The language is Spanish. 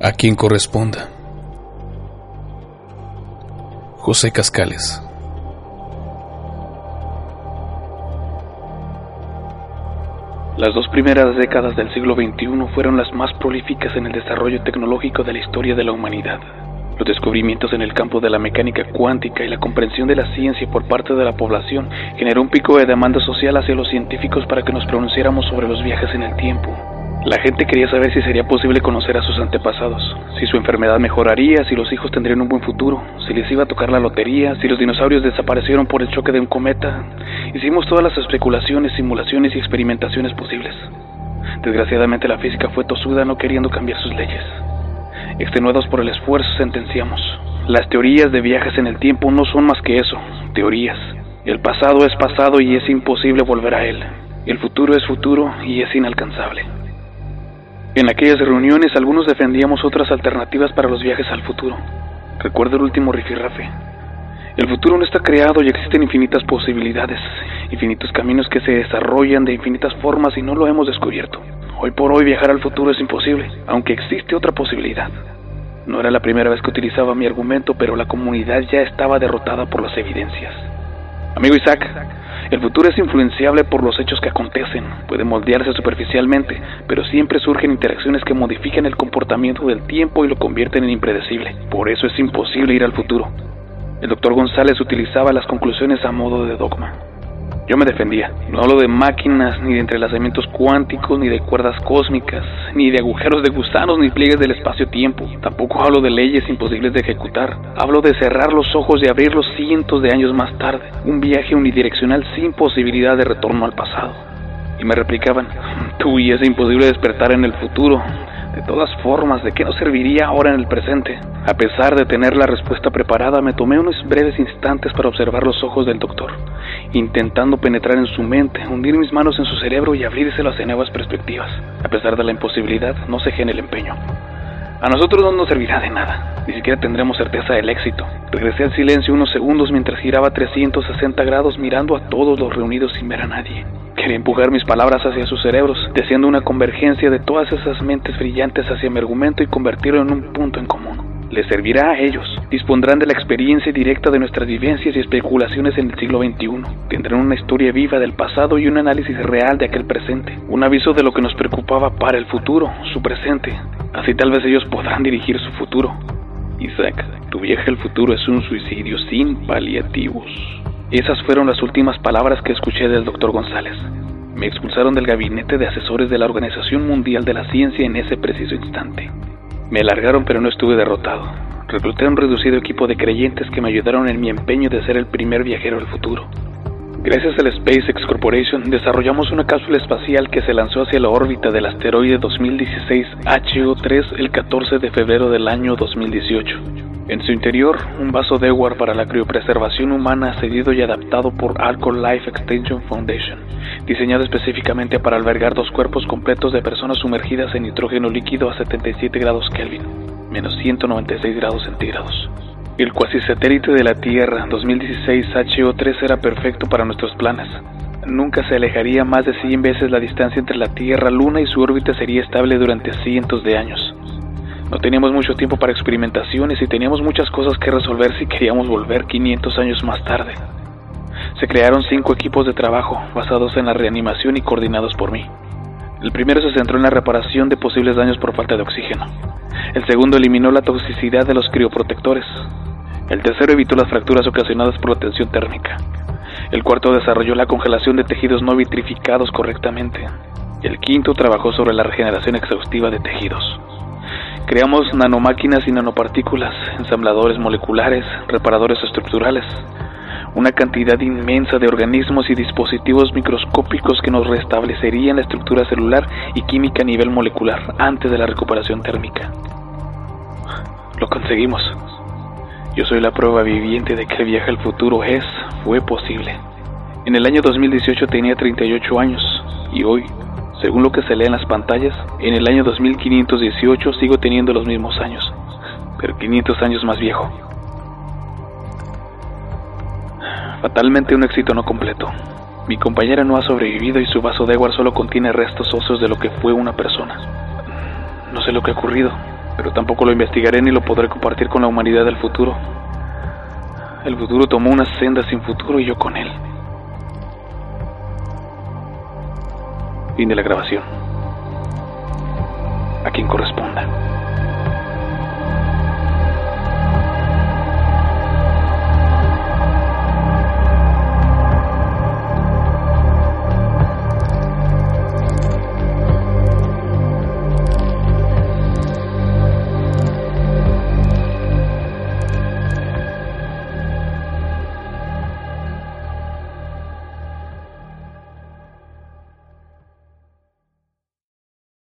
A quien corresponda. José Cascales. Las dos primeras décadas del siglo XXI fueron las más prolíficas en el desarrollo tecnológico de la historia de la humanidad. Los descubrimientos en el campo de la mecánica cuántica y la comprensión de la ciencia por parte de la población generó un pico de demanda social hacia los científicos para que nos pronunciáramos sobre los viajes en el tiempo, la gente quería saber si sería posible conocer a sus antepasados, si su enfermedad mejoraría, si los hijos tendrían un buen futuro, si les iba a tocar la lotería, si los dinosaurios desaparecieron por el choque de un cometa. Hicimos todas las especulaciones, simulaciones y experimentaciones posibles. Desgraciadamente la física fue tosuda no queriendo cambiar sus leyes. Extenuados por el esfuerzo sentenciamos. Las teorías de viajes en el tiempo no son más que eso, teorías. El pasado es pasado y es imposible volver a él. El futuro es futuro y es inalcanzable. En aquellas reuniones algunos defendíamos otras alternativas para los viajes al futuro. Recuerdo el último rifirrafe. El futuro no está creado y existen infinitas posibilidades, infinitos caminos que se desarrollan de infinitas formas y no lo hemos descubierto. Hoy por hoy viajar al futuro es imposible, aunque existe otra posibilidad. No era la primera vez que utilizaba mi argumento, pero la comunidad ya estaba derrotada por las evidencias. Amigo Isaac, el futuro es influenciable por los hechos que acontecen, puede moldearse superficialmente, pero siempre surgen interacciones que modifican el comportamiento del tiempo y lo convierten en impredecible. Por eso es imposible ir al futuro. El doctor González utilizaba las conclusiones a modo de dogma. Yo me defendía. No hablo de máquinas, ni de entrelazamientos cuánticos, ni de cuerdas cósmicas, ni de agujeros de gusanos, ni pliegues del espacio-tiempo. Tampoco hablo de leyes imposibles de ejecutar. Hablo de cerrar los ojos y abrirlos cientos de años más tarde. Un viaje unidireccional sin posibilidad de retorno al pasado. Y me replicaban, tú y es imposible despertar en el futuro. De todas formas, ¿de qué nos serviría ahora en el presente? A pesar de tener la respuesta preparada, me tomé unos breves instantes para observar los ojos del doctor, intentando penetrar en su mente, hundir mis manos en su cerebro y abrírselas a nuevas perspectivas. A pesar de la imposibilidad, no cejé en el empeño. A nosotros no nos servirá de nada, ni siquiera tendremos certeza del éxito. Regresé al silencio unos segundos mientras giraba 360 grados mirando a todos los reunidos sin ver a nadie. Quería empujar mis palabras hacia sus cerebros, deseando una convergencia de todas esas mentes brillantes hacia mi argumento y convertirlo en un punto en común. Les servirá a ellos. Dispondrán de la experiencia directa de nuestras vivencias y especulaciones en el siglo XXI. Tendrán una historia viva del pasado y un análisis real de aquel presente. Un aviso de lo que nos preocupaba para el futuro, su presente. Así tal vez ellos podrán dirigir su futuro. Isaac, tu viaje al futuro es un suicidio sin paliativos. Esas fueron las últimas palabras que escuché del doctor González. Me expulsaron del gabinete de asesores de la Organización Mundial de la Ciencia en ese preciso instante. Me largaron pero no estuve derrotado. Recluté un reducido equipo de creyentes que me ayudaron en mi empeño de ser el primer viajero al futuro. Gracias al SpaceX Corporation desarrollamos una cápsula espacial que se lanzó hacia la órbita del asteroide 2016 HO3 el 14 de febrero del año 2018. En su interior, un vaso Dewar para la criopreservación humana cedido y adaptado por Alcohol Life Extension Foundation, diseñado específicamente para albergar dos cuerpos completos de personas sumergidas en nitrógeno líquido a 77 grados Kelvin, menos 196 grados centígrados. El cuasi satélite de la Tierra 2016 HO3 era perfecto para nuestros planes. Nunca se alejaría más de 100 veces la distancia entre la Tierra, Luna y su órbita sería estable durante cientos de años. No teníamos mucho tiempo para experimentaciones y teníamos muchas cosas que resolver si queríamos volver 500 años más tarde. Se crearon cinco equipos de trabajo basados en la reanimación y coordinados por mí. El primero se centró en la reparación de posibles daños por falta de oxígeno. El segundo eliminó la toxicidad de los crioprotectores. El tercero evitó las fracturas ocasionadas por la tensión térmica. El cuarto desarrolló la congelación de tejidos no vitrificados correctamente. El quinto trabajó sobre la regeneración exhaustiva de tejidos. Creamos nanomáquinas y nanopartículas, ensambladores moleculares, reparadores estructurales. una cantidad inmensa de organismos y dispositivos microscópicos que nos restablecerían la estructura celular y química a nivel molecular antes de la recuperación térmica. Lo conseguimos. Yo soy la prueba viviente de que el al futuro es, fue posible. En el año 2018 tenía 38 años y hoy, según lo que se lee en las pantallas, en el año 2518 sigo teniendo los mismos años, pero 500 años más viejo. Fatalmente un éxito no completo. Mi compañera no ha sobrevivido y su vaso de agua solo contiene restos óseos de lo que fue una persona. No sé lo que ha ocurrido, pero tampoco lo investigaré ni lo podré compartir con la humanidad del futuro. El futuro tomó una senda sin futuro y yo con él. Fin de la grabación. A quien corresponda.